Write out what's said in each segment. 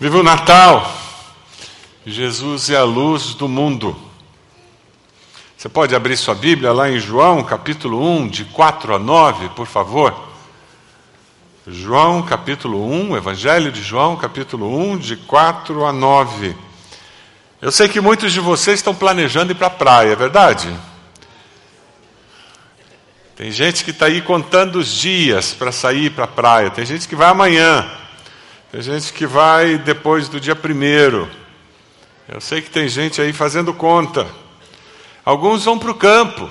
Viva o Natal! Jesus é a luz do mundo. Você pode abrir sua Bíblia lá em João, capítulo 1, de 4 a 9, por favor. João, capítulo 1, Evangelho de João, capítulo 1, de 4 a 9. Eu sei que muitos de vocês estão planejando ir para a praia, é verdade? Tem gente que está aí contando os dias para sair para a praia, tem gente que vai amanhã. Tem gente que vai depois do dia primeiro. Eu sei que tem gente aí fazendo conta. Alguns vão para o campo.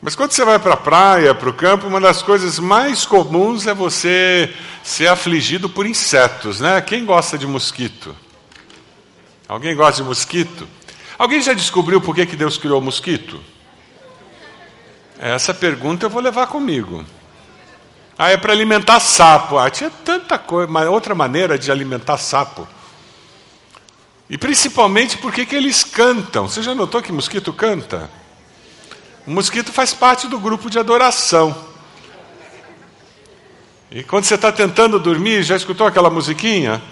Mas quando você vai para a praia, para o campo, uma das coisas mais comuns é você ser afligido por insetos, né? Quem gosta de mosquito? Alguém gosta de mosquito? Alguém já descobriu por que, que Deus criou o mosquito? Essa pergunta eu vou levar comigo. Ah, é para alimentar sapo. Ah, tinha tanta coisa, outra maneira de alimentar sapo. E principalmente porque que eles cantam. Você já notou que mosquito canta? O mosquito faz parte do grupo de adoração. E quando você está tentando dormir, já escutou aquela musiquinha?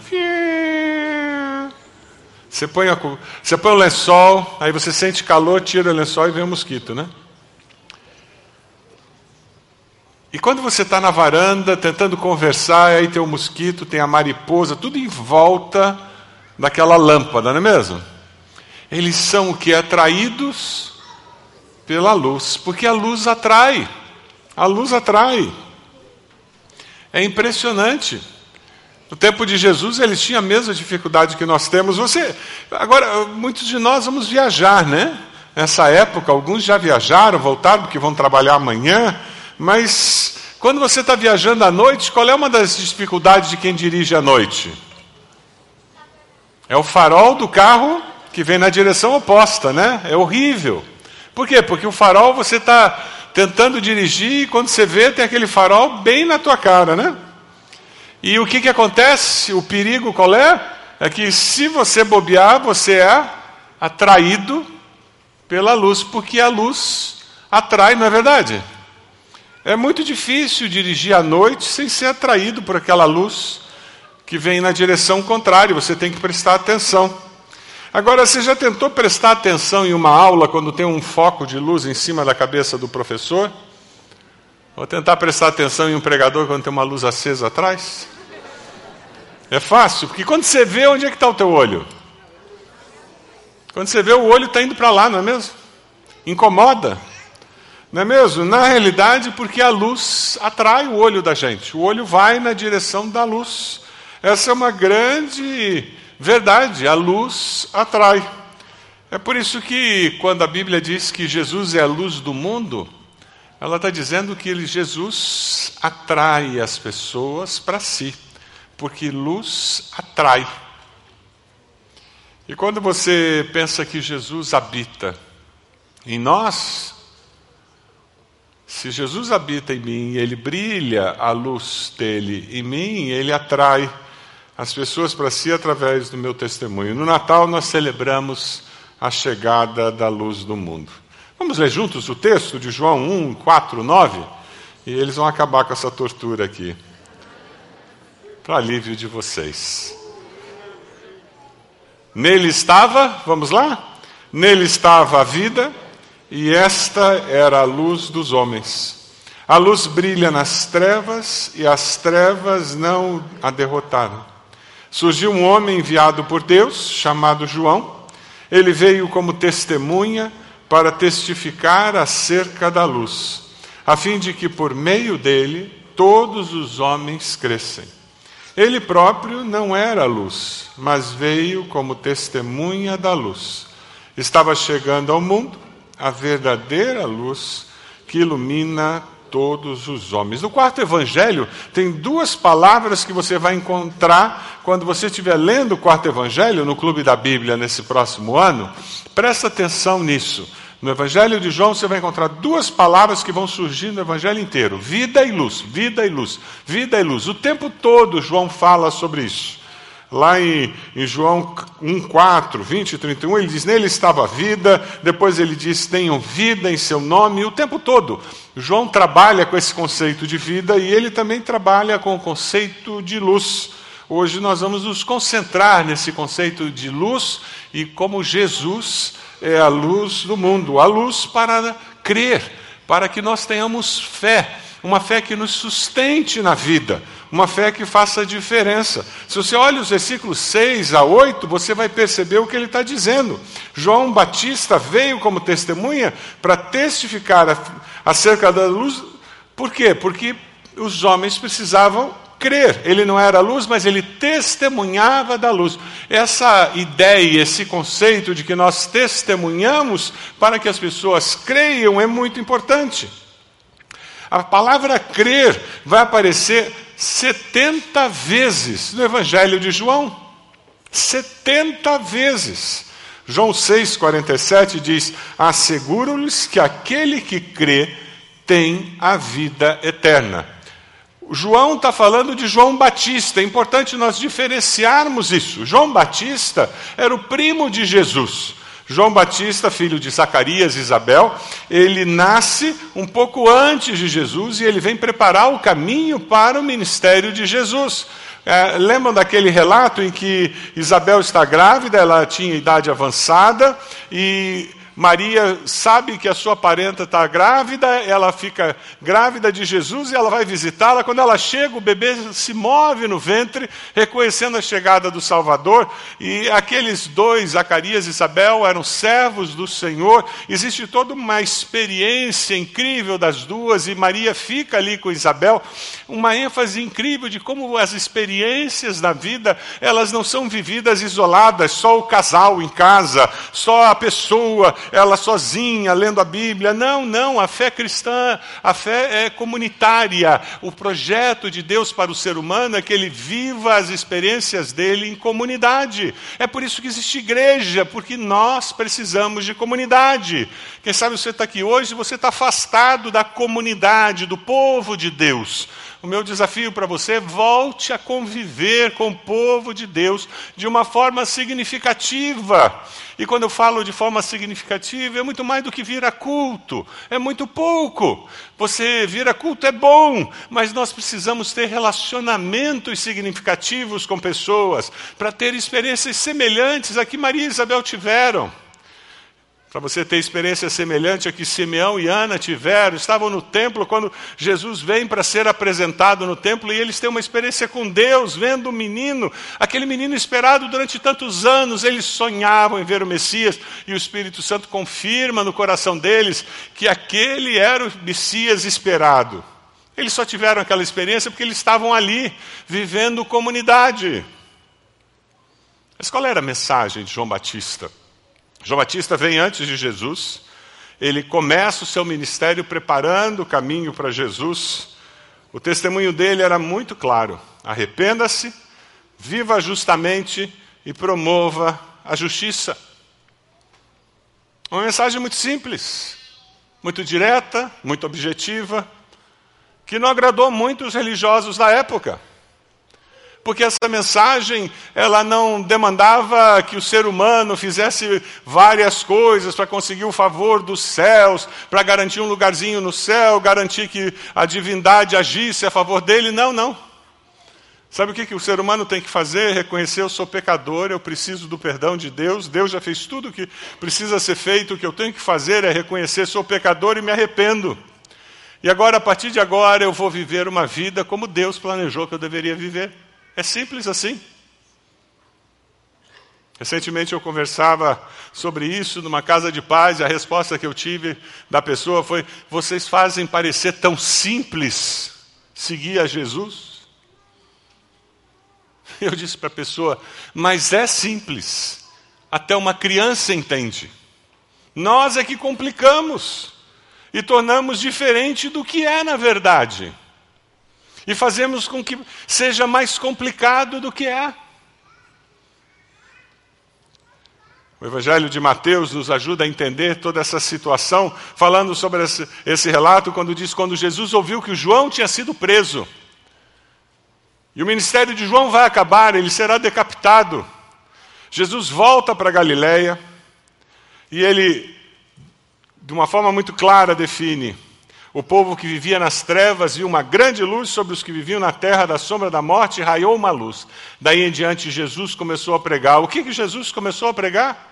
Você põe, a, você põe o lençol, aí você sente calor, tira o lençol e vem o mosquito, né? E quando você está na varanda tentando conversar, aí tem o mosquito, tem a mariposa, tudo em volta daquela lâmpada, não é mesmo? Eles são o que? Atraídos pela luz, porque a luz atrai. A luz atrai. É impressionante. No tempo de Jesus, eles tinham a mesma dificuldade que nós temos. Você, agora, muitos de nós vamos viajar, né? Nessa época, alguns já viajaram, voltaram porque vão trabalhar amanhã. Mas quando você está viajando à noite, qual é uma das dificuldades de quem dirige à noite? É o farol do carro que vem na direção oposta, né? É horrível. Por quê? Porque o farol você está tentando dirigir e quando você vê tem aquele farol bem na tua cara, né? E o que, que acontece? O perigo qual é? É que se você bobear, você é atraído pela luz, porque a luz atrai, não é verdade? É muito difícil dirigir à noite sem ser atraído por aquela luz que vem na direção contrária, você tem que prestar atenção. Agora, você já tentou prestar atenção em uma aula quando tem um foco de luz em cima da cabeça do professor? Ou tentar prestar atenção em um pregador quando tem uma luz acesa atrás? É fácil, porque quando você vê, onde é que está o teu olho? Quando você vê, o olho está indo para lá, não é mesmo? Incomoda. Não é mesmo? Na realidade, porque a luz atrai o olho da gente. O olho vai na direção da luz. Essa é uma grande verdade. A luz atrai. É por isso que, quando a Bíblia diz que Jesus é a luz do mundo, ela está dizendo que ele, Jesus atrai as pessoas para si, porque luz atrai. E quando você pensa que Jesus habita em nós, se Jesus habita em mim, ele brilha a luz dele em mim, ele atrai as pessoas para si através do meu testemunho. No Natal nós celebramos a chegada da luz do mundo. Vamos ler juntos o texto de João 1, 4, 9? E eles vão acabar com essa tortura aqui. Para alívio de vocês. Nele estava, vamos lá? Nele estava a vida e esta era a luz dos homens. A luz brilha nas trevas e as trevas não a derrotaram. Surgiu um homem enviado por Deus, chamado João. Ele veio como testemunha para testificar acerca da luz, a fim de que por meio dele todos os homens crescem. Ele próprio não era luz, mas veio como testemunha da luz. Estava chegando ao mundo a verdadeira luz que ilumina todos os homens. No quarto evangelho, tem duas palavras que você vai encontrar quando você estiver lendo o quarto evangelho no Clube da Bíblia nesse próximo ano. Presta atenção nisso. No evangelho de João, você vai encontrar duas palavras que vão surgir no evangelho inteiro: vida e luz, vida e luz, vida e luz. O tempo todo João fala sobre isso. Lá em, em João 1, 4, 20 e 31, ele diz: Nele estava a vida, depois ele diz: Tenham vida em seu nome, e o tempo todo. João trabalha com esse conceito de vida e ele também trabalha com o conceito de luz. Hoje nós vamos nos concentrar nesse conceito de luz e como Jesus é a luz do mundo, a luz para crer, para que nós tenhamos fé, uma fé que nos sustente na vida, uma fé que faça diferença. Se você olha os versículos 6 a 8, você vai perceber o que ele está dizendo. João Batista veio como testemunha para testificar acerca da luz. Por quê? Porque os homens precisavam crer. Ele não era luz, mas ele testemunhava da luz. Essa ideia, esse conceito de que nós testemunhamos para que as pessoas creiam é muito importante. A palavra crer vai aparecer 70 vezes no Evangelho de João. 70 vezes. João 6,47 diz: Asseguro-lhes que aquele que crê tem a vida eterna. João está falando de João Batista, é importante nós diferenciarmos isso. João Batista era o primo de Jesus. João Batista, filho de Zacarias e Isabel, ele nasce um pouco antes de Jesus e ele vem preparar o caminho para o ministério de Jesus. É, lembram daquele relato em que Isabel está grávida, ela tinha idade avançada e Maria sabe que a sua parenta está grávida, ela fica grávida de Jesus e ela vai visitá-la. Quando ela chega, o bebê se move no ventre, reconhecendo a chegada do Salvador. E aqueles dois, Zacarias e Isabel, eram servos do Senhor. Existe toda uma experiência incrível das duas, e Maria fica ali com Isabel. Uma ênfase incrível de como as experiências da vida, elas não são vividas isoladas, só o casal em casa, só a pessoa ela sozinha lendo a Bíblia. Não, não, a fé cristã, a fé é comunitária. O projeto de Deus para o ser humano é que ele viva as experiências dele em comunidade. É por isso que existe igreja, porque nós precisamos de comunidade. Quem sabe você está aqui hoje e você está afastado da comunidade, do povo de Deus. O meu desafio para você volte a conviver com o povo de Deus de uma forma significativa. E quando eu falo de forma significativa, é muito mais do que vir a culto, é muito pouco. Você vir a culto é bom, mas nós precisamos ter relacionamentos significativos com pessoas para ter experiências semelhantes a que Maria e Isabel tiveram. Para você ter experiência semelhante a que Simeão e Ana tiveram, estavam no templo quando Jesus vem para ser apresentado no templo e eles têm uma experiência com Deus, vendo o menino, aquele menino esperado durante tantos anos. Eles sonhavam em ver o Messias e o Espírito Santo confirma no coração deles que aquele era o Messias esperado. Eles só tiveram aquela experiência porque eles estavam ali, vivendo comunidade. Mas qual era a mensagem de João Batista? João Batista vem antes de Jesus, ele começa o seu ministério preparando o caminho para Jesus. O testemunho dele era muito claro: arrependa-se, viva justamente e promova a justiça. Uma mensagem muito simples, muito direta, muito objetiva, que não agradou muito os religiosos da época porque essa mensagem ela não demandava que o ser humano fizesse várias coisas para conseguir o favor dos céus, para garantir um lugarzinho no céu, garantir que a divindade agisse a favor dele. Não, não. Sabe o que, que o ser humano tem que fazer? Reconhecer eu sou pecador, eu preciso do perdão de Deus, Deus já fez tudo o que precisa ser feito, o que eu tenho que fazer é reconhecer sou pecador e me arrependo. E agora, a partir de agora, eu vou viver uma vida como Deus planejou que eu deveria viver. É simples assim. Recentemente eu conversava sobre isso numa casa de paz e a resposta que eu tive da pessoa foi: vocês fazem parecer tão simples seguir a Jesus? Eu disse para a pessoa: mas é simples, até uma criança entende. Nós é que complicamos e tornamos diferente do que é na verdade e fazemos com que seja mais complicado do que é. O Evangelho de Mateus nos ajuda a entender toda essa situação, falando sobre esse, esse, relato, quando diz: quando Jesus ouviu que João tinha sido preso, e o ministério de João vai acabar, ele será decapitado. Jesus volta para Galiléia e ele, de uma forma muito clara, define: O povo que vivia nas trevas viu uma grande luz sobre os que viviam na terra da sombra da morte, e raiou uma luz. Daí em diante, Jesus começou a pregar. O que, que Jesus começou a pregar?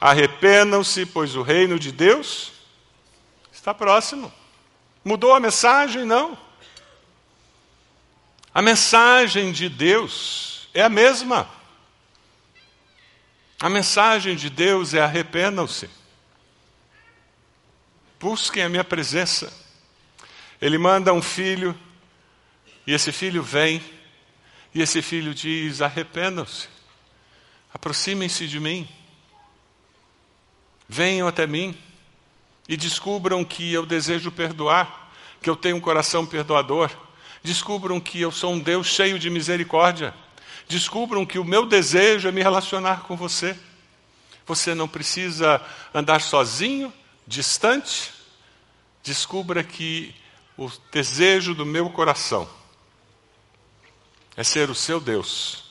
Arrependam-se, pois o reino de Deus está próximo. Mudou a mensagem? Não. A mensagem de Deus é a mesma. A mensagem de Deus é arrependam-se. Busquem a minha presença. Ele manda um filho, e esse filho vem, e esse filho diz: arrependam-se, aproximem-se de mim, venham até mim e descubram que eu desejo perdoar, que eu tenho um coração perdoador. Descubram que eu sou um Deus cheio de misericórdia. Descubram que o meu desejo é me relacionar com você. Você não precisa andar sozinho, distante. Descubra que o desejo do meu coração é ser o seu Deus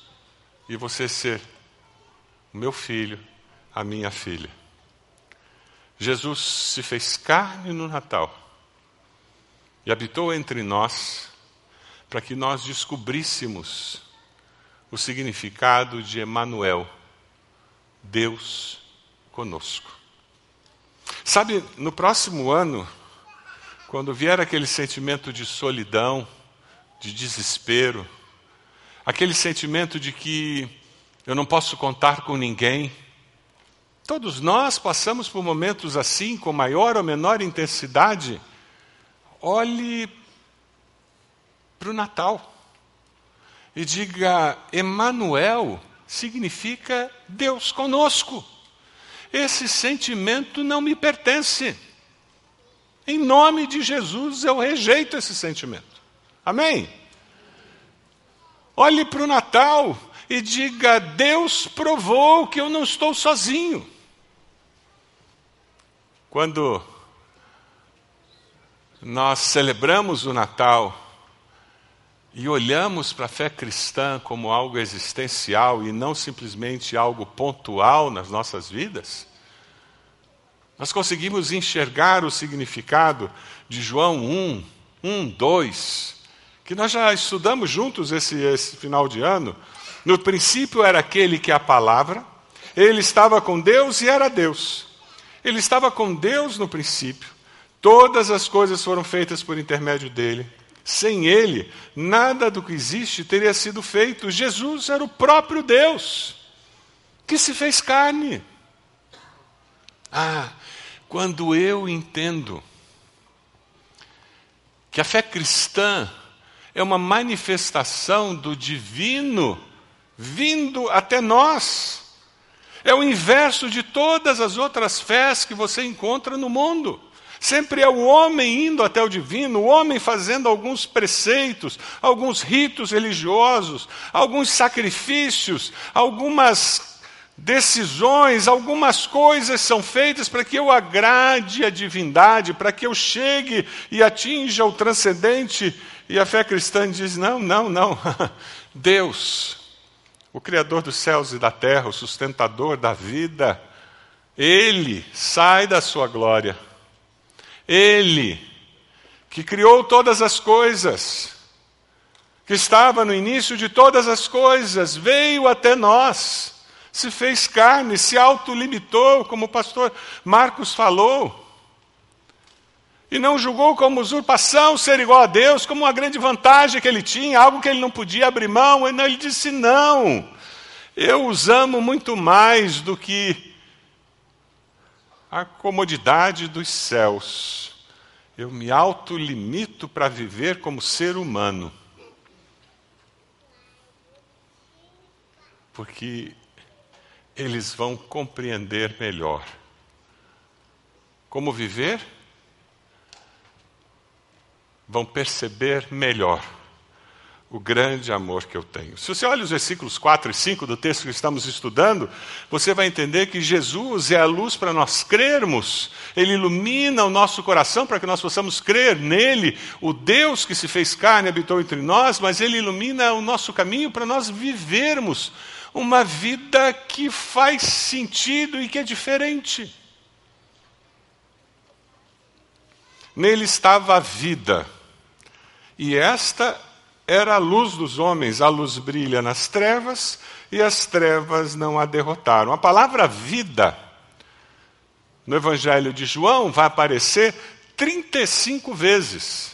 e você ser o meu filho, a minha filha. Jesus se fez carne no Natal e habitou entre nós para que nós descobríssemos o significado de Emanuel, Deus conosco. Sabe, no próximo ano, quando vier aquele sentimento de solidão, de desespero, aquele sentimento de que eu não posso contar com ninguém, Todos nós passamos por momentos assim, com maior ou menor intensidade. Olhe para o Natal e diga: Emanuel significa Deus conosco. Esse sentimento não me pertence. Em nome de Jesus eu rejeito esse sentimento. Amém? Olhe para o Natal e diga: Deus provou que eu não estou sozinho. Quando nós celebramos o Natal e olhamos para a fé cristã como algo existencial e não simplesmente algo pontual nas nossas vidas, nós conseguimos enxergar o significado de João 1, 1, 2, que nós já estudamos juntos esse, esse final de ano. No princípio era aquele que é a palavra, ele estava com Deus e era Deus. Ele estava com Deus no princípio. Todas as coisas foram feitas por intermédio dele. Sem ele, nada do que existe teria sido feito. Jesus era o próprio Deus que se fez carne. Ah, quando eu entendo que a fé cristã é uma manifestação do divino vindo até nós. É o inverso de todas as outras fés que você encontra no mundo. Sempre é o homem indo até o divino, o homem fazendo alguns preceitos, alguns ritos religiosos, alguns sacrifícios, algumas decisões, algumas coisas são feitas para que eu agrade a divindade, para que eu chegue e atinja o transcendente. E a fé cristã diz: não, não, não. Deus o Criador dos céus e da terra, o sustentador da vida, ele sai da sua glória. Ele, que criou todas as coisas, que estava no início de todas as coisas, veio até nós, se fez carne, se autolimitou, como o pastor Marcos falou. E não julgou como usurpação ser igual a Deus, como uma grande vantagem que ele tinha, algo que ele não podia abrir mão. Ele disse: Não, eu os amo muito mais do que a comodidade dos céus. Eu me autolimito para viver como ser humano. Porque eles vão compreender melhor. Como viver? Vão perceber melhor o grande amor que eu tenho. Se você olha os versículos 4 e 5 do texto que estamos estudando, você vai entender que Jesus é a luz para nós crermos, ele ilumina o nosso coração para que nós possamos crer nele, o Deus que se fez carne habitou entre nós, mas ele ilumina o nosso caminho para nós vivermos uma vida que faz sentido e que é diferente. Nele estava a vida. E esta era a luz dos homens. A luz brilha nas trevas e as trevas não a derrotaram. A palavra vida no Evangelho de João vai aparecer 35 vezes.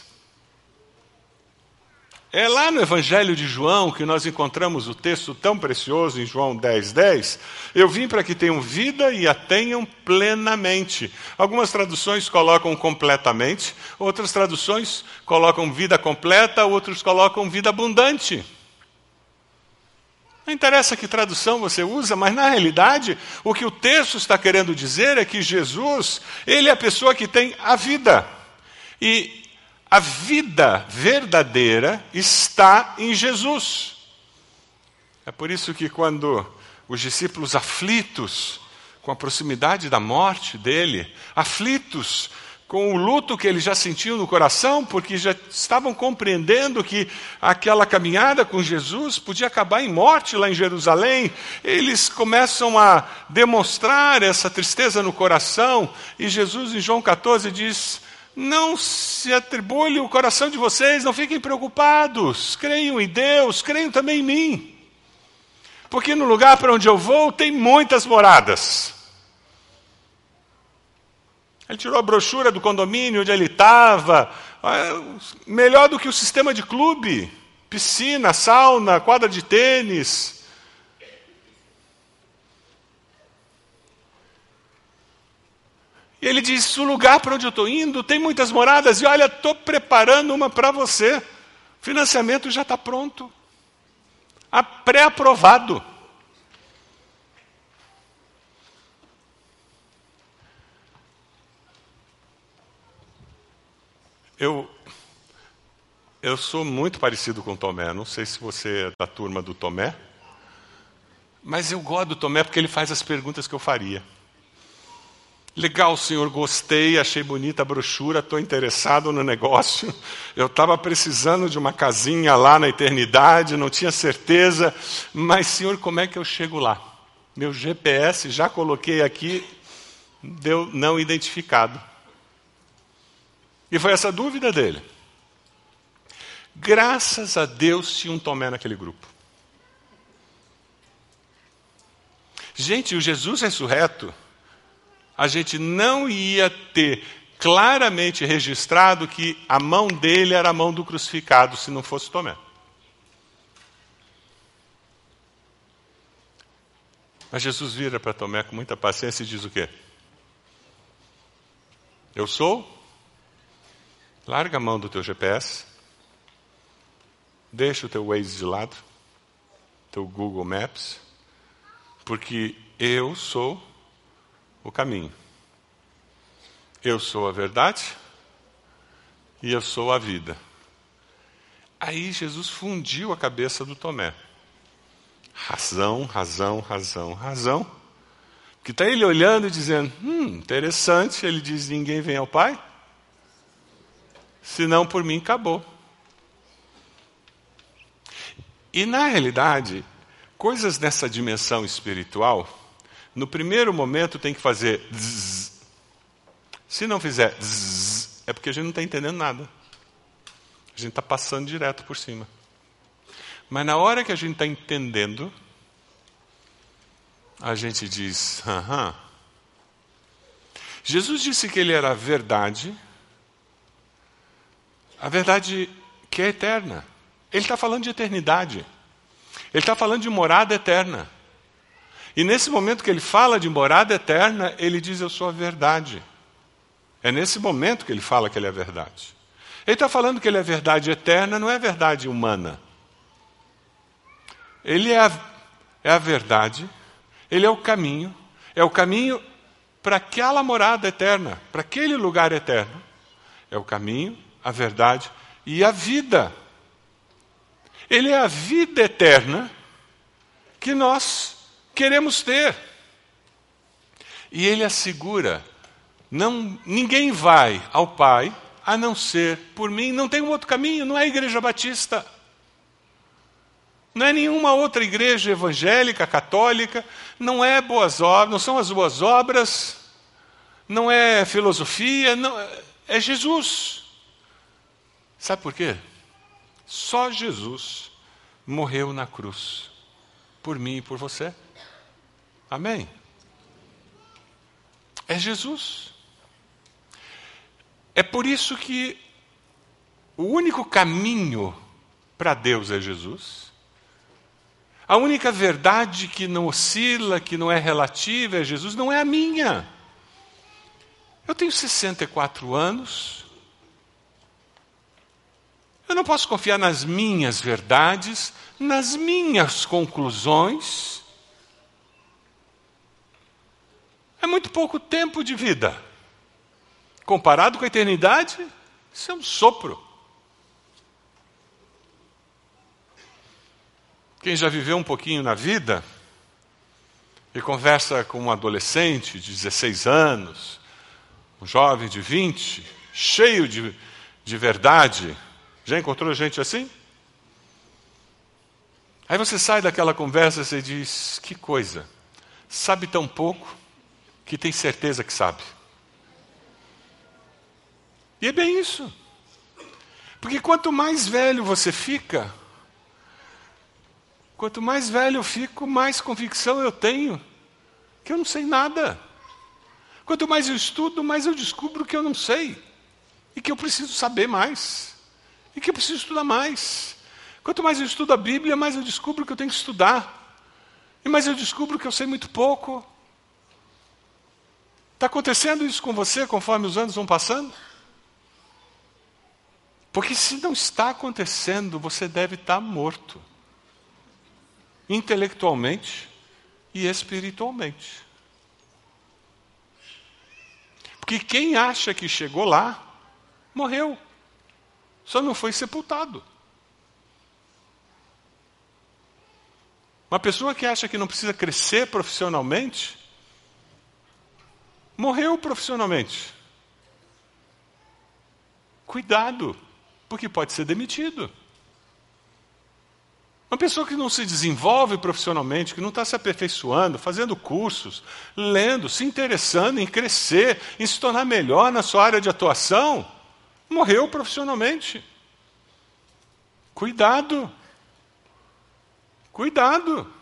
É lá no Evangelho de João que nós encontramos o texto tão precioso em João 10, 10. Eu vim para que tenham vida e a tenham plenamente. Algumas traduções colocam completamente, outras traduções colocam vida completa, outros colocam vida abundante. Não interessa que tradução você usa, mas na realidade, o que o texto está querendo dizer é que Jesus, ele é a pessoa que tem a vida. E a vida verdadeira está em Jesus. É por isso que quando os discípulos aflitos com a proximidade da morte dele, aflitos com o luto que eles já sentiam no coração, porque já estavam compreendendo que aquela caminhada com Jesus podia acabar em morte lá em Jerusalém, eles começam a demonstrar essa tristeza no coração, e Jesus, em João 14, diz: não se atribule o coração de vocês, não fiquem preocupados. Creiam em Deus, creiam também em mim. Porque no lugar para onde eu vou tem muitas moradas. Ele tirou a brochura do condomínio onde ele estava. Ah, melhor do que o sistema de clube: piscina, sauna, quadra de tênis. E ele diz: O lugar para onde eu estou indo tem muitas moradas, e olha, estou preparando uma para você. O financiamento já está pronto. Pré-aprovado. Eu, eu sou muito parecido com o Tomé. Não sei se você é da turma do Tomé, mas eu gosto do Tomé porque ele faz as perguntas que eu faria. Legal, senhor, gostei, achei bonita a brochura, estou interessado no negócio. Eu estava precisando de uma casinha lá na eternidade, não tinha certeza, mas, senhor, como é que eu chego lá? Meu GPS já coloquei aqui, deu não identificado. E foi essa dúvida dele. Graças a Deus tinha um Tomé naquele grupo. Gente, o Jesus ressurreto a gente não ia ter claramente registrado que a mão dele era a mão do crucificado, se não fosse Tomé. Mas Jesus vira para Tomé com muita paciência e diz o quê? Eu sou? Larga a mão do teu GPS. Deixa o teu Waze de lado, teu Google Maps, porque eu sou o caminho. Eu sou a verdade e eu sou a vida. Aí Jesus fundiu a cabeça do Tomé. Razão, razão, razão, razão. Que está ele olhando e dizendo: Hum, interessante. Ele diz: Ninguém vem ao Pai? Senão por mim acabou. E na realidade, coisas nessa dimensão espiritual no primeiro momento tem que fazer zzz. Se não fizer zzz, é porque a gente não está entendendo nada. A gente está passando direto por cima. Mas na hora que a gente está entendendo, a gente diz, aham. Jesus disse que ele era a verdade, a verdade que é eterna. Ele está falando de eternidade. Ele está falando de morada eterna. E nesse momento que ele fala de morada eterna, ele diz: Eu sou a verdade. É nesse momento que ele fala que ele é a verdade. Ele está falando que ele é a verdade eterna, não é a verdade humana. Ele é a, é a verdade, ele é o caminho, é o caminho para aquela morada eterna, para aquele lugar eterno. É o caminho, a verdade e a vida. Ele é a vida eterna que nós queremos ter. E ele assegura: não, ninguém vai ao Pai a não ser por mim. Não tem um outro caminho, não é a Igreja Batista. Não é nenhuma outra igreja evangélica, católica, não é boas obras, não são as boas obras, não é filosofia, não, é Jesus. Sabe por quê? Só Jesus morreu na cruz por mim e por você. Amém? É Jesus. É por isso que o único caminho para Deus é Jesus. A única verdade que não oscila, que não é relativa é Jesus, não é a minha. Eu tenho 64 anos. Eu não posso confiar nas minhas verdades, nas minhas conclusões. É muito pouco tempo de vida. Comparado com a eternidade, isso é um sopro. Quem já viveu um pouquinho na vida e conversa com um adolescente de 16 anos, um jovem de 20, cheio de, de verdade, já encontrou gente assim? Aí você sai daquela conversa e diz: que coisa, sabe tão pouco que tem certeza que sabe. E é bem isso. Porque quanto mais velho você fica, Quanto mais velho eu fico, mais convicção eu tenho que eu não sei nada. Quanto mais eu estudo, mais eu descubro que eu não sei e que eu preciso saber mais e que eu preciso estudar mais. Quanto mais eu estudo a Bíblia, mais eu descubro que eu tenho que estudar e mais eu descubro que eu sei muito pouco. Está acontecendo isso com você conforme os anos vão passando? Porque se não está acontecendo, você deve estar morto intelectualmente e espiritualmente. Porque quem acha que chegou lá, morreu. Só não foi sepultado. Uma pessoa que acha que não precisa crescer profissionalmente, morreu profissionalmente. Cuidado, porque pode ser demitido. Uma pessoa que não se desenvolve profissionalmente, que não está se aperfeiçoando, fazendo cursos, lendo, se interessando em crescer, em se tornar melhor na sua área de atuação, morreu profissionalmente. Cuidado. Cuidado.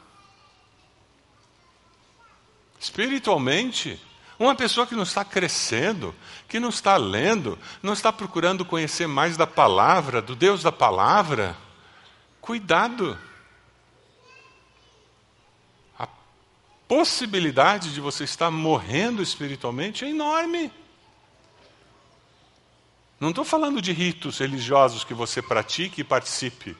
Espiritualmente, uma pessoa que não está crescendo, que não está lendo, não está procurando conhecer mais da palavra, do Deus da palavra, Cuidado. A possibilidade de você estar morrendo espiritualmente é enorme. Não estou falando de ritos religiosos que você pratique e participe.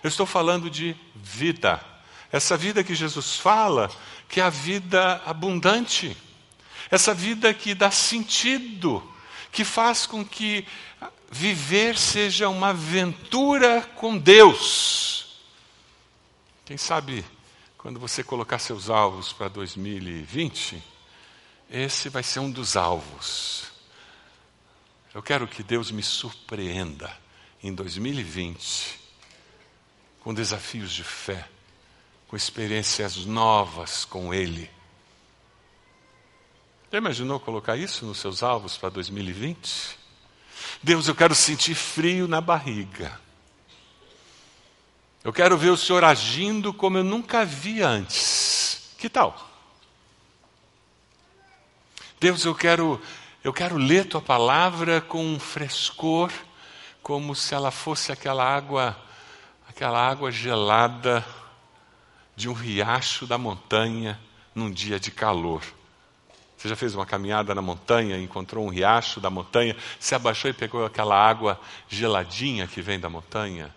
Eu estou falando de vida. Essa vida que Jesus fala, que é a vida abundante. Essa vida que dá sentido, que faz com que viver seja uma aventura com Deus. Quem sabe, quando você colocar seus alvos para 2020, esse vai ser um dos alvos. Eu quero que Deus me surpreenda em 2020 com desafios de fé, com experiências novas com Ele. Já imaginou colocar isso nos seus alvos para 2020? Deus, eu quero sentir frio na barriga. Eu quero ver o Senhor agindo como eu nunca vi antes. Que tal? Deus, eu quero, eu quero ler tua palavra com um frescor, como se ela fosse aquela água, aquela água gelada de um riacho da montanha num dia de calor. Você já fez uma caminhada na montanha, encontrou um riacho da montanha, se abaixou e pegou aquela água geladinha que vem da montanha?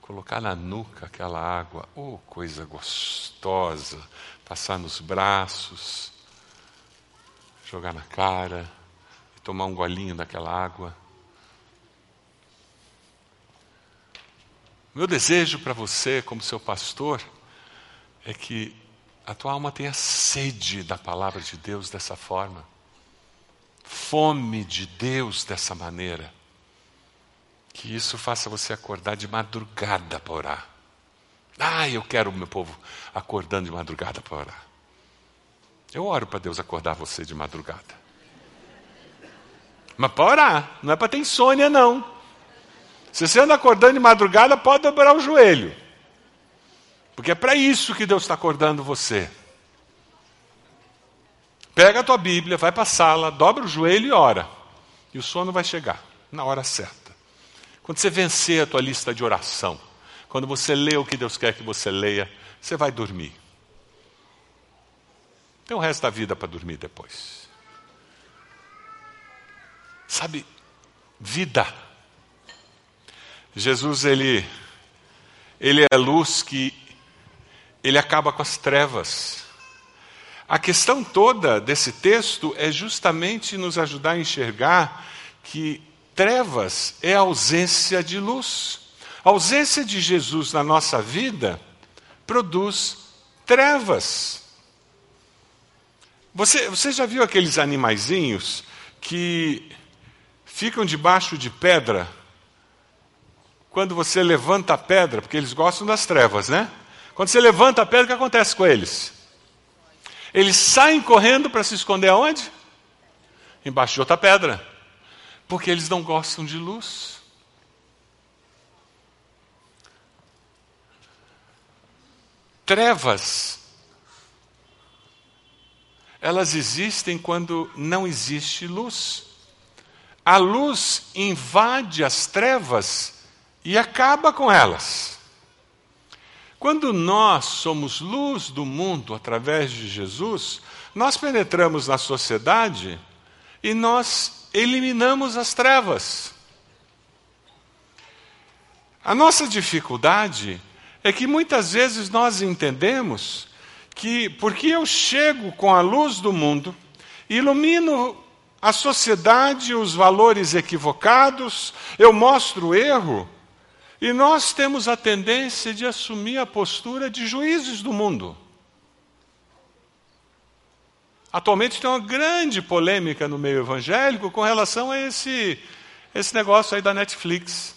Colocar na nuca aquela água, oh, coisa gostosa, passar nos braços, jogar na cara e tomar um golinho daquela água. Meu desejo para você, como seu pastor, é que a tua alma tenha sede da palavra de Deus dessa forma, fome de Deus dessa maneira, que isso faça você acordar de madrugada para orar. Ah, eu quero o meu povo acordando de madrugada para orar. Eu oro para Deus acordar você de madrugada. Mas para orar, não é para ter insônia, não. Se você anda acordando de madrugada, pode dobrar o joelho. Porque é para isso que Deus está acordando você. Pega a tua Bíblia, vai para a sala, dobra o joelho e ora. E o sono vai chegar na hora certa. Quando você vencer a tua lista de oração, quando você lê o que Deus quer que você leia, você vai dormir. Tem o resto da vida para dormir depois. Sabe, vida. Jesus, ele, ele é luz que ele acaba com as trevas. A questão toda desse texto é justamente nos ajudar a enxergar que trevas é ausência de luz. A ausência de Jesus na nossa vida produz trevas. Você, você já viu aqueles animaizinhos que ficam debaixo de pedra quando você levanta a pedra, porque eles gostam das trevas, né? Quando você levanta a pedra, o que acontece com eles? Eles saem correndo para se esconder aonde? Embaixo de outra pedra. Porque eles não gostam de luz. Trevas, elas existem quando não existe luz. A luz invade as trevas e acaba com elas. Quando nós somos luz do mundo através de Jesus, nós penetramos na sociedade e nós eliminamos as trevas. A nossa dificuldade é que muitas vezes nós entendemos que, porque eu chego com a luz do mundo, ilumino a sociedade, os valores equivocados, eu mostro o erro, e nós temos a tendência de assumir a postura de juízes do mundo. Atualmente tem uma grande polêmica no meio evangélico com relação a esse, esse negócio aí da Netflix.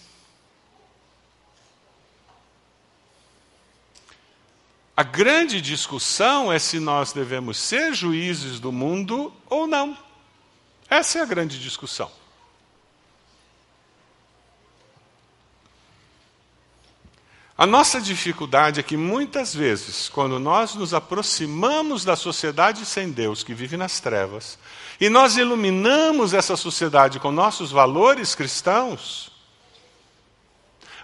A grande discussão é se nós devemos ser juízes do mundo ou não. Essa é a grande discussão. A nossa dificuldade é que muitas vezes, quando nós nos aproximamos da sociedade sem Deus, que vive nas trevas, e nós iluminamos essa sociedade com nossos valores cristãos,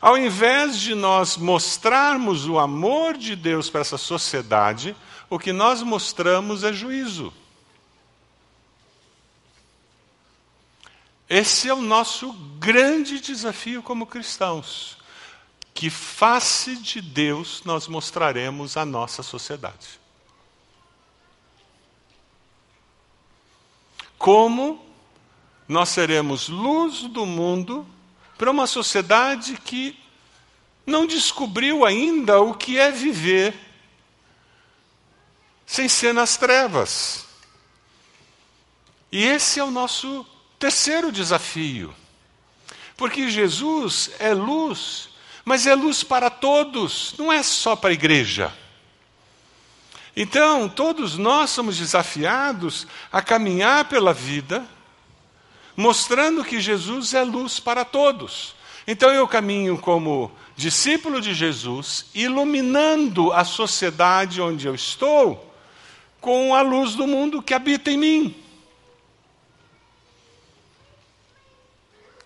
ao invés de nós mostrarmos o amor de Deus para essa sociedade, o que nós mostramos é juízo. Esse é o nosso grande desafio como cristãos que face de Deus nós mostraremos à nossa sociedade. Como nós seremos luz do mundo para uma sociedade que não descobriu ainda o que é viver sem ser nas trevas. E esse é o nosso terceiro desafio. Porque Jesus é luz mas é luz para todos, não é só para a igreja. Então, todos nós somos desafiados a caminhar pela vida, mostrando que Jesus é luz para todos. Então, eu caminho como discípulo de Jesus, iluminando a sociedade onde eu estou, com a luz do mundo que habita em mim.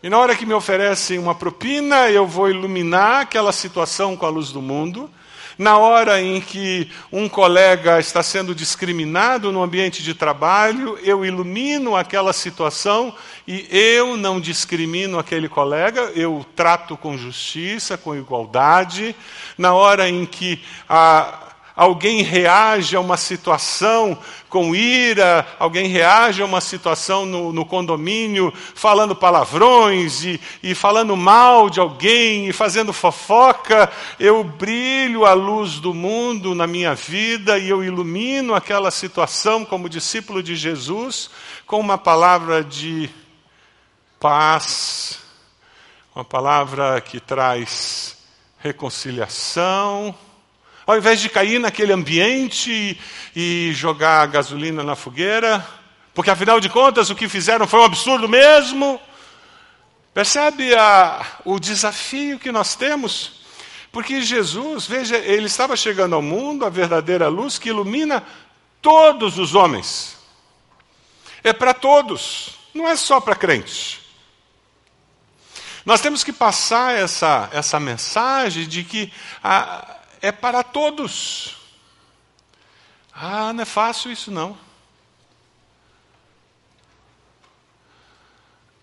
E na hora que me oferecem uma propina, eu vou iluminar aquela situação com a luz do mundo. Na hora em que um colega está sendo discriminado no ambiente de trabalho, eu ilumino aquela situação e eu não discrimino aquele colega, eu trato com justiça, com igualdade. Na hora em que a, alguém reage a uma situação com ira, alguém reage a uma situação no, no condomínio falando palavrões e, e, falando mal de alguém e fazendo fofoca, eu brilho a luz do mundo na minha vida e eu ilumino aquela situação como discípulo de Jesus com uma palavra de paz, uma palavra que traz reconciliação ao invés de cair naquele ambiente e jogar gasolina na fogueira, Porque afinal de contas o que fizeram foi um absurdo mesmo. Percebe a, o desafio que nós temos? Porque Jesus, veja, ele estava chegando ao mundo, a verdadeira luz que ilumina todos os homens. É para todos, não é só para crentes. Nós temos que passar essa, essa mensagem de que ah, é para todos. Ah, não é fácil isso não.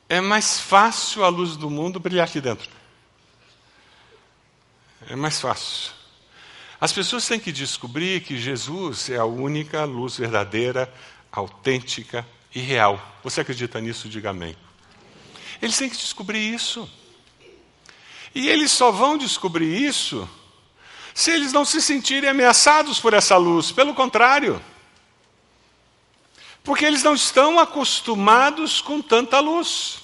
É mais fácil a luz do mundo brilhar aqui dentro. É mais fácil. As pessoas têm que descobrir que Jesus é a única luz verdadeira, autêntica e real. Você acredita nisso? Diga amém. Eles têm que descobrir isso. E eles só vão descobrir isso se eles não se sentirem ameaçados por essa luz. Pelo contrário. Porque eles não estão acostumados com tanta luz.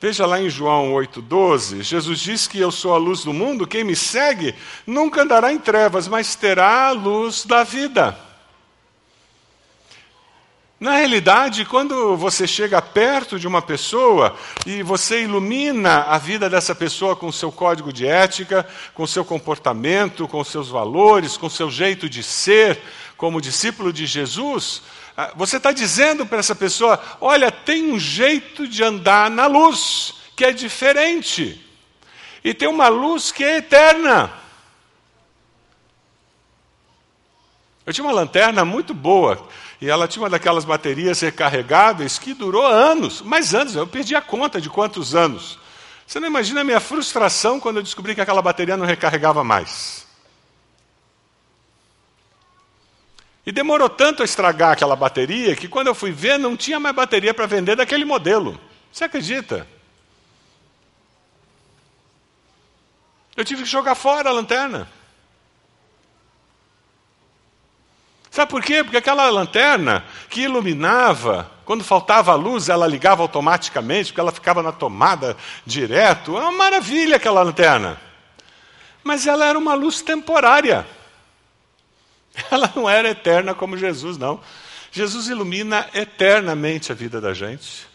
Veja lá em João 8,12, Jesus diz que eu sou a luz do mundo, quem me segue nunca andará em trevas, mas terá a luz da vida. Na realidade, quando você chega perto de uma pessoa e você ilumina a vida dessa pessoa com seu código de ética, com seu comportamento, com seus valores, com seu jeito de ser, como discípulo de Jesus, ah, você está dizendo para essa pessoa: olha, tem um jeito de andar na luz que é diferente, e tem uma luz que é eterna. Eu tinha uma lanterna muito boa e ela tinha uma daquelas baterias recarregáveis que durou anos, mais anos, eu perdi a conta de quantos anos. Você não imagina a minha frustração quando eu descobri que aquela bateria não recarregava mais. E demorou tanto a estragar aquela bateria que quando eu fui ver não tinha mais bateria para vender daquele modelo. Você acredita? Eu tive que jogar fora a lanterna. Sabe por quê? Porque aquela lanterna que iluminava, quando faltava luz, ela ligava automaticamente, porque ela ficava na tomada direto. É uma maravilha aquela lanterna. Mas ela era uma luz temporária. Ela não era eterna como Jesus, não. Jesus ilumina eternamente a vida da gente.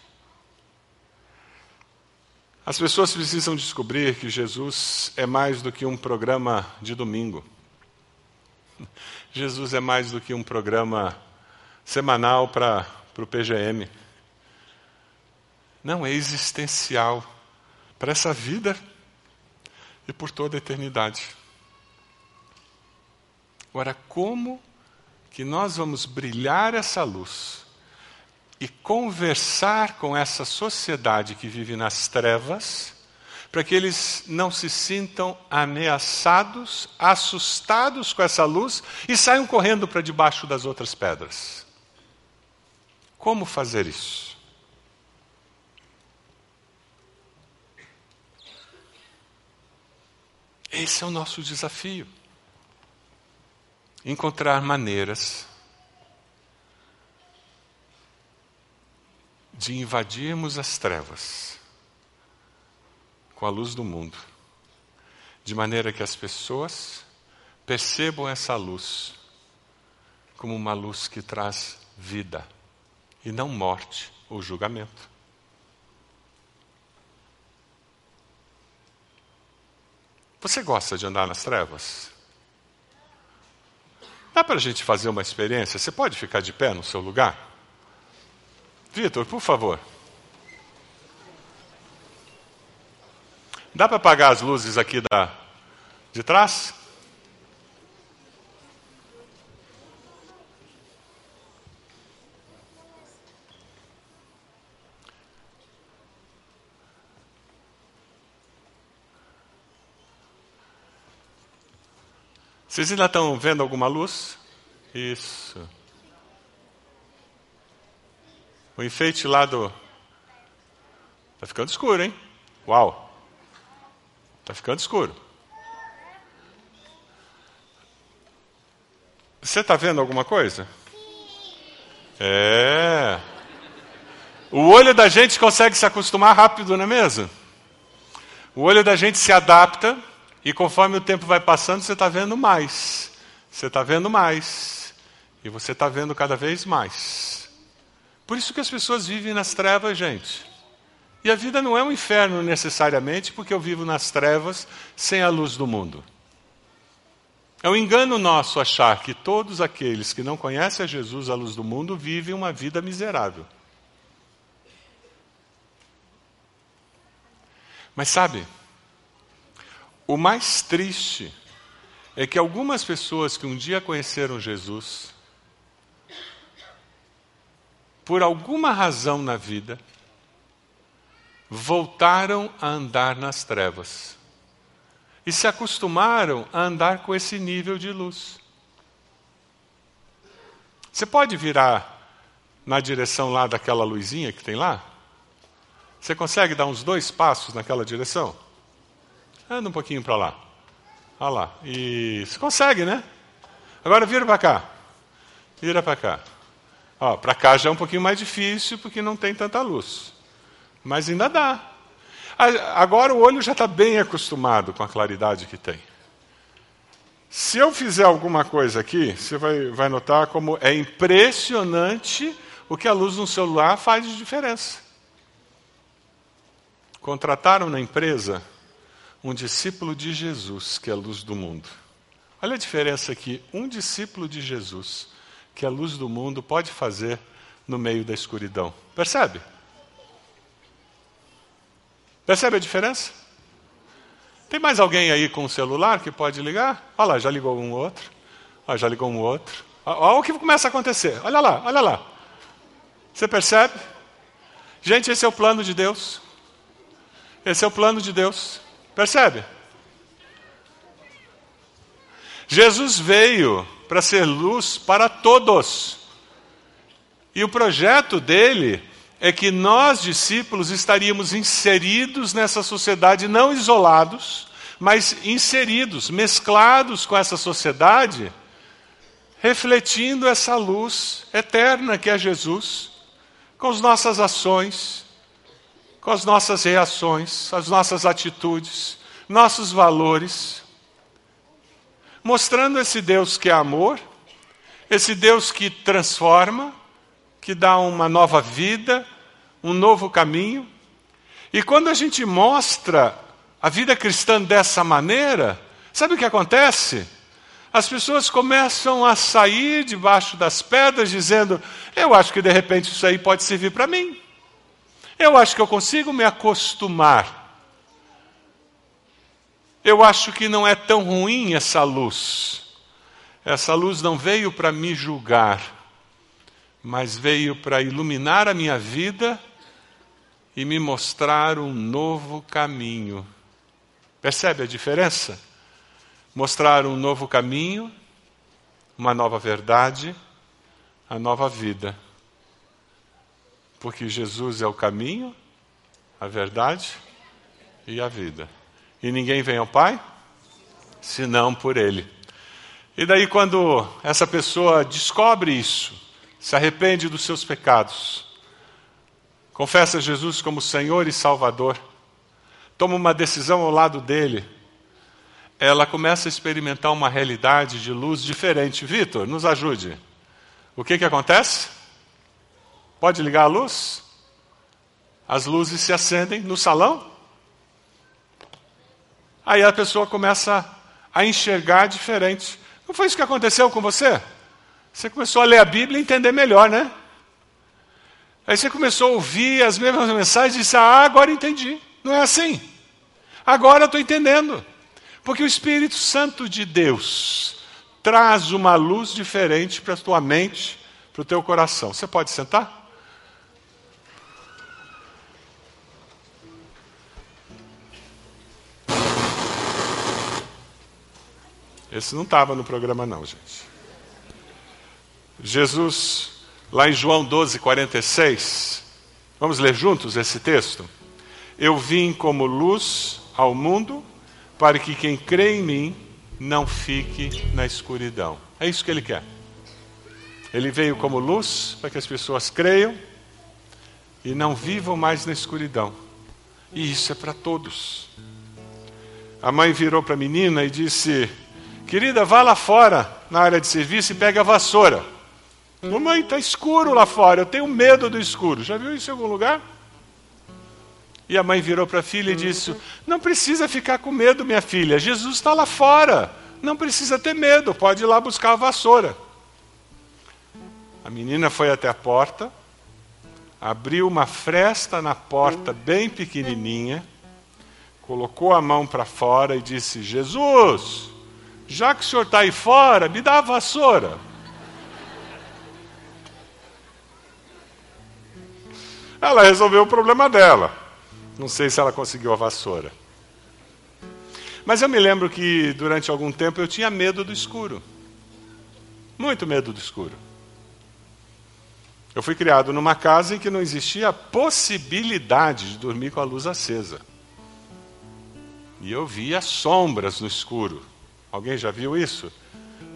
As pessoas precisam descobrir que Jesus é mais do que um programa de domingo. Jesus é mais do que um programa semanal para o PGM. Não, é existencial para essa vida e por toda a eternidade. Agora, como que nós vamos brilhar essa luz e conversar com essa sociedade que vive nas trevas? Para que eles não se sintam ameaçados, assustados com essa luz e saiam correndo para debaixo das outras pedras. Como fazer isso? Esse é o nosso desafio. Encontrar maneiras de invadirmos as trevas com a luz do mundo, de maneira que as pessoas percebam essa luz como uma luz que traz vida e não morte ou julgamento. Você gosta de andar nas trevas? Dá para a gente fazer uma experiência? Você pode ficar de pé no seu lugar? Vitor, por favor. Dá para apagar as luzes aqui da, de trás? Vocês ainda estão vendo alguma luz? Isso. O enfeite lá do. Está ficando escuro, hein? Uau! Está ficando escuro. Você está vendo alguma coisa? É. O olho da gente consegue se acostumar rápido, não é mesmo? O olho da gente se adapta e conforme o tempo vai passando, você está vendo mais. Você está vendo mais. E você está vendo cada vez mais. Por isso que as pessoas vivem nas trevas, gente. E a vida não é um inferno necessariamente porque eu vivo nas trevas sem a luz do mundo. É um engano nosso achar que todos aqueles que não conhecem a Jesus, a luz do mundo, vivem uma vida miserável. Mas sabe, o mais triste é que algumas pessoas que um dia conheceram Jesus, por alguma razão na vida, voltaram a andar nas trevas e se acostumaram a andar com esse nível de luz. Você pode virar na direção lá daquela luzinha que tem lá? Você consegue dar uns dois passos naquela direção? Anda um pouquinho para lá. Olha lá. E você consegue, né? Agora vira para cá. Vira para cá. Para cá já é um pouquinho mais difícil porque não tem tanta luz. Mas ainda dá. Agora o olho já está bem acostumado com a claridade que tem. Se eu fizer alguma coisa aqui, você vai, vai notar como é impressionante o que a luz no celular faz de diferença. Contrataram na empresa um discípulo de Jesus, que é a luz do mundo. Olha a diferença aqui: um discípulo de Jesus, que é a luz do mundo, pode fazer no meio da escuridão. Percebe? Percebe a diferença? Tem mais alguém aí com o celular que pode ligar? Olha lá, já ligou um outro. Olha, já ligou um outro. Olha o que começa a acontecer. Olha lá, olha lá. Você percebe? Gente, esse é o plano de Deus. Esse é o plano de Deus. Percebe? Jesus veio para ser luz para todos. E o projeto dele é que nós, discípulos, estaríamos inseridos nessa sociedade, não isolados, mas inseridos, mesclados com essa sociedade, refletindo essa luz eterna que é Jesus, com as nossas ações, com as nossas reações, as nossas atitudes, nossos valores, mostrando esse Deus que é amor, esse Deus que transforma, que dá uma nova vida, um novo caminho. E quando a gente mostra a vida cristã dessa maneira, sabe o que acontece? As pessoas começam a sair debaixo das pedras dizendo: Eu acho que de repente isso aí pode servir para mim. Eu acho que eu consigo me acostumar. Eu acho que não é tão ruim essa luz. Essa luz não veio para me julgar, mas veio para iluminar a minha vida e me mostrar um novo caminho. Percebe a diferença? Mostrar um novo caminho, uma nova verdade, a nova vida. Porque Jesus é o caminho, a verdade e a vida. E ninguém vem ao Pai senão por Ele. E daí, quando essa pessoa descobre isso, se arrepende dos seus pecados, confessa Jesus como Senhor e Salvador, toma uma decisão ao lado dele, ela começa a experimentar uma realidade de luz diferente. Vitor, nos ajude. O que, que acontece? Pode ligar a luz? As luzes se acendem no salão? Aí a pessoa começa a enxergar diferente. Não foi isso que aconteceu com você? Você começou a ler a Bíblia e entender melhor, né? Aí você começou a ouvir as mesmas mensagens e disse: Ah, agora entendi. Não é assim. Agora estou entendendo. Porque o Espírito Santo de Deus traz uma luz diferente para a tua mente, para o teu coração. Você pode sentar? Esse não estava no programa, não, gente. Jesus Lá em João 12, 46, vamos ler juntos esse texto? Eu vim como luz ao mundo para que quem crê em mim não fique na escuridão. É isso que ele quer. Ele veio como luz para que as pessoas creiam e não vivam mais na escuridão. E isso é para todos. A mãe virou para a menina e disse: Querida, vá lá fora na área de serviço e pega a vassoura. Mamãe, está escuro lá fora, eu tenho medo do escuro. Já viu isso em algum lugar? E a mãe virou para a filha e disse: Não precisa ficar com medo, minha filha. Jesus está lá fora. Não precisa ter medo, pode ir lá buscar a vassoura. A menina foi até a porta, abriu uma fresta na porta bem pequenininha, colocou a mão para fora e disse: Jesus, já que o senhor está aí fora, me dá a vassoura. Ela resolveu o problema dela. Não sei se ela conseguiu a vassoura. Mas eu me lembro que durante algum tempo eu tinha medo do escuro. Muito medo do escuro. Eu fui criado numa casa em que não existia a possibilidade de dormir com a luz acesa. E eu via sombras no escuro. Alguém já viu isso?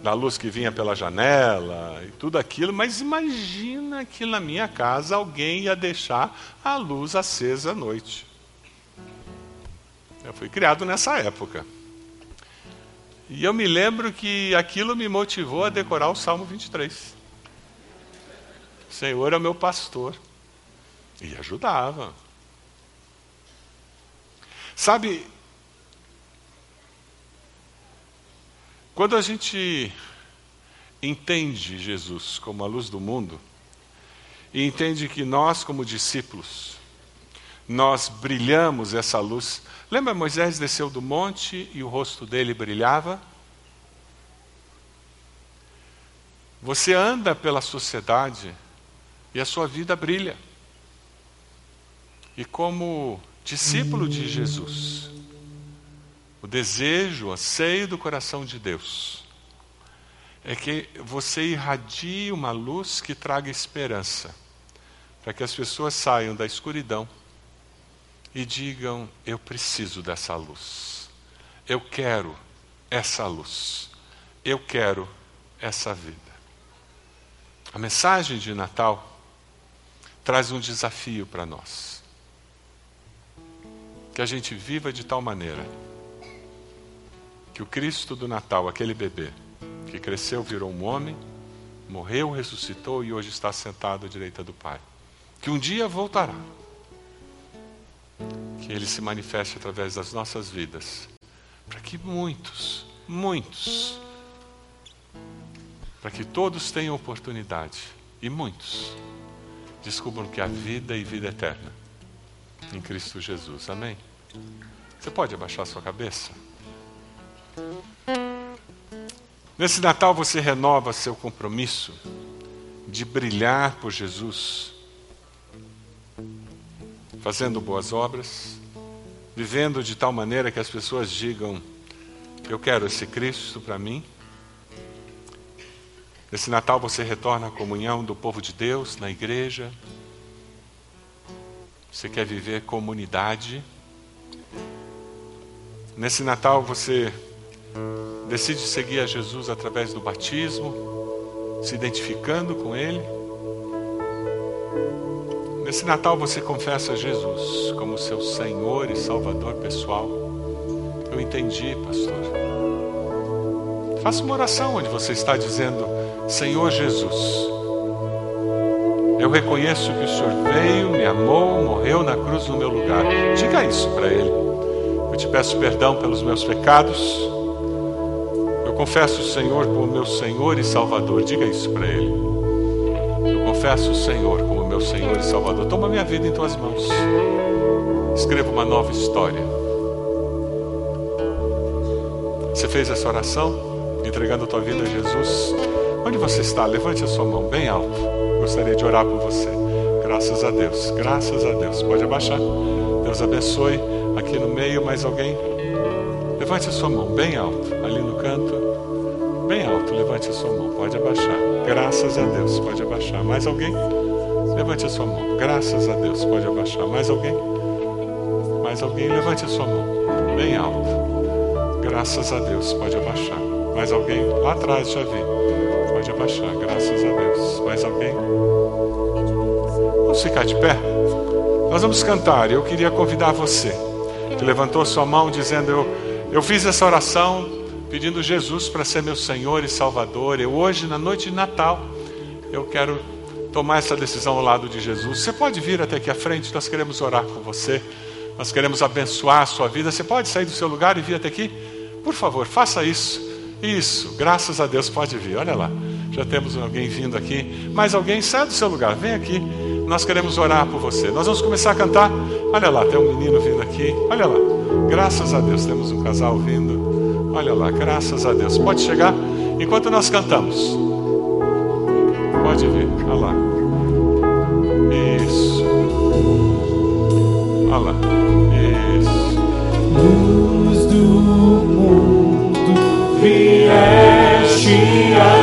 Da luz que vinha pela janela e tudo aquilo, mas imagina que na minha casa alguém ia deixar a luz acesa à noite. Eu fui criado nessa época. E eu me lembro que aquilo me motivou a decorar o Salmo 23. O Senhor é o meu pastor. E ajudava. Sabe, quando a gente entende Jesus como a luz do mundo, e entende que nós, como discípulos, nós brilhamos essa luz. Lembra Moisés desceu do monte e o rosto dele brilhava? Você anda pela sociedade e a sua vida brilha. E como discípulo de Jesus, o desejo, o anseio do coração de Deus é que você irradie uma luz que traga esperança, para que as pessoas saiam da escuridão e digam: Eu preciso dessa luz. Eu quero essa luz. Eu quero essa vida. A mensagem de Natal traz um desafio para nós. Que a gente viva de tal maneira que o Cristo do Natal, aquele bebê que cresceu, virou um homem, morreu, ressuscitou e hoje está sentado à direita do Pai, que um dia voltará que Ele se manifeste através das nossas vidas, para que muitos, muitos, para que todos tenham oportunidade e muitos descubram que há vida e vida eterna em Cristo Jesus. Amém? Você pode abaixar sua cabeça? Nesse Natal você renova seu compromisso de brilhar por Jesus fazendo boas obras, vivendo de tal maneira que as pessoas digam: Eu quero esse Cristo para mim. Nesse Natal você retorna à comunhão do povo de Deus na igreja. Você quer viver comunidade. Nesse Natal você decide seguir a Jesus através do batismo, se identificando com Ele. Nesse Natal você confessa Jesus como seu Senhor e Salvador pessoal. Eu entendi, pastor. Faça uma oração onde você está dizendo: Senhor Jesus, eu reconheço que o Senhor veio, me amou, morreu na cruz no meu lugar. Diga isso para Ele. Eu te peço perdão pelos meus pecados. Confesso o Senhor como meu Senhor e Salvador. Diga isso para Ele. Eu confesso o Senhor como meu Senhor e Salvador. Toma minha vida em tuas mãos. Escreva uma nova história. Você fez essa oração, entregando a tua vida a Jesus? Onde você está? Levante a sua mão bem alto. Gostaria de orar por você. Graças a Deus. Graças a Deus. Pode abaixar. Deus abençoe. Aqui no meio, mais alguém? Levante a sua mão bem alto. Ali no canto. Bem alto. Levante a sua mão. Pode abaixar. Graças a Deus. Pode abaixar. Mais alguém? Levante a sua mão. Graças a Deus. Pode abaixar. Mais alguém? Mais alguém? Levante a sua mão. Bem alto. Graças a Deus. Pode abaixar. Mais alguém? Lá atrás já vi. Pode abaixar. Graças a Deus. Mais alguém? Vamos ficar de pé? Nós vamos cantar. Eu queria convidar você que levantou sua mão dizendo: Eu, eu fiz essa oração pedindo Jesus para ser meu Senhor e Salvador. Eu hoje, na noite de Natal, eu quero tomar essa decisão ao lado de Jesus. Você pode vir até aqui à frente, nós queremos orar com você. Nós queremos abençoar a sua vida. Você pode sair do seu lugar e vir até aqui? Por favor, faça isso. Isso, graças a Deus, pode vir. Olha lá, já temos alguém vindo aqui. Mais alguém, sai do seu lugar, vem aqui. Nós queremos orar por você. Nós vamos começar a cantar. Olha lá, tem um menino vindo aqui. Olha lá, graças a Deus, temos um casal vindo. Olha lá, graças a Deus. Pode chegar enquanto nós cantamos. Pode vir, olha lá. Isso. Olha lá. Isso. Luz do mundo, vieste à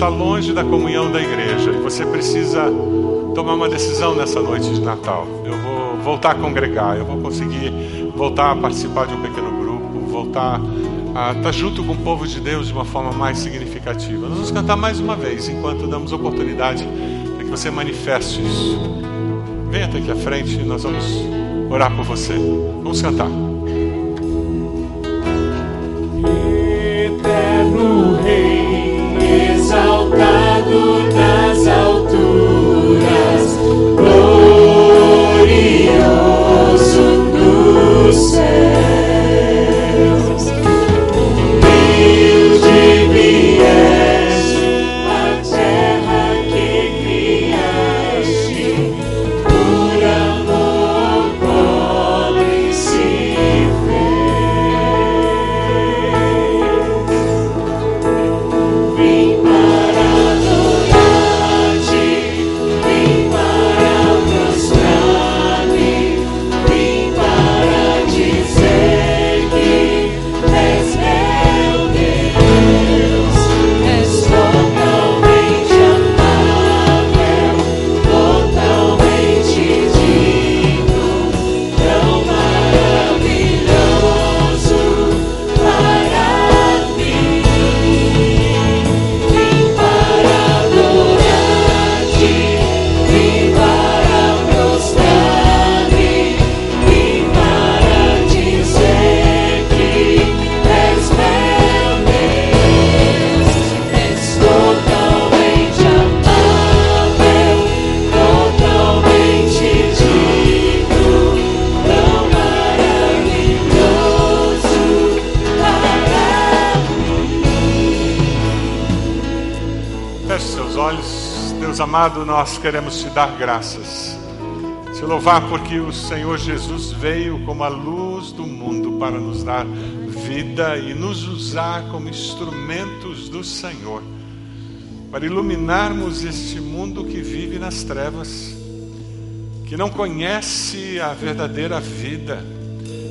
está longe da comunhão da igreja e você precisa tomar uma decisão nessa noite de Natal. Eu vou voltar a congregar, eu vou conseguir voltar a participar de um pequeno grupo, voltar a estar junto com o povo de Deus de uma forma mais significativa. Nós vamos cantar mais uma vez enquanto damos oportunidade para que você manifeste isso. Venha até aqui à frente, nós vamos orar por você. Vamos cantar. Queremos te dar graças. Te louvar porque o Senhor Jesus veio como a luz do mundo para nos dar vida e nos usar como instrumentos do Senhor, para iluminarmos este mundo que vive nas trevas, que não conhece a verdadeira vida,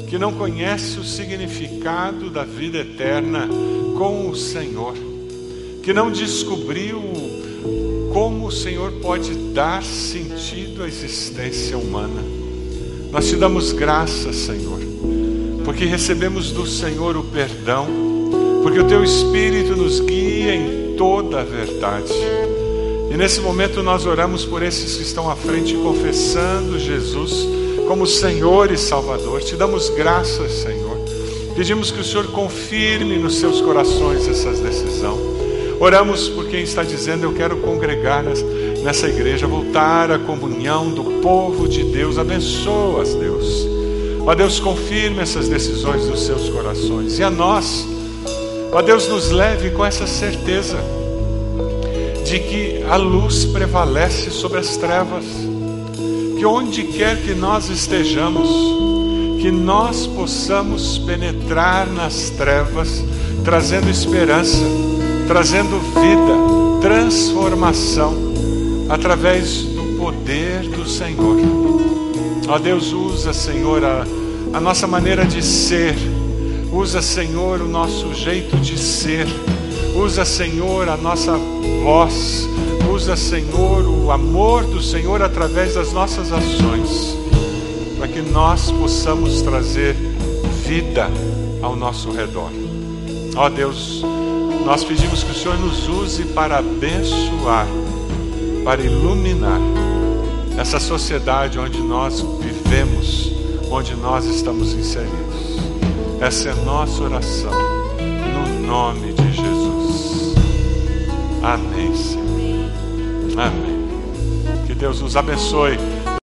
que não conhece o significado da vida eterna com o Senhor que não descobriu como o Senhor pode dar sentido à existência humana. Nós te damos graças, Senhor, porque recebemos do Senhor o perdão, porque o teu Espírito nos guia em toda a verdade. E nesse momento nós oramos por esses que estão à frente confessando Jesus como Senhor e Salvador. Te damos graças, Senhor. Pedimos que o Senhor confirme nos seus corações essa decisão. Oramos por quem está dizendo: Eu quero congregar nessa igreja, voltar à comunhão do povo de Deus. Abençoa-as, Deus. Ó Deus, confirme essas decisões dos seus corações. E a nós, Ó Deus, nos leve com essa certeza de que a luz prevalece sobre as trevas, que onde quer que nós estejamos, que nós possamos penetrar nas trevas, trazendo esperança, trazendo vida, transformação, através do poder do Senhor. Ó Deus, usa, Senhor, a, a nossa maneira de ser, usa, Senhor, o nosso jeito de ser, usa, Senhor, a nossa voz, usa, Senhor, o amor do Senhor através das nossas ações, para que nós possamos trazer vida ao nosso redor. Ó Deus, nós pedimos que o Senhor nos use para abençoar, para iluminar essa sociedade onde nós vivemos, onde nós estamos inseridos. Essa é nossa oração, no nome de Jesus. Amém, Senhor. Amém. Que Deus nos abençoe.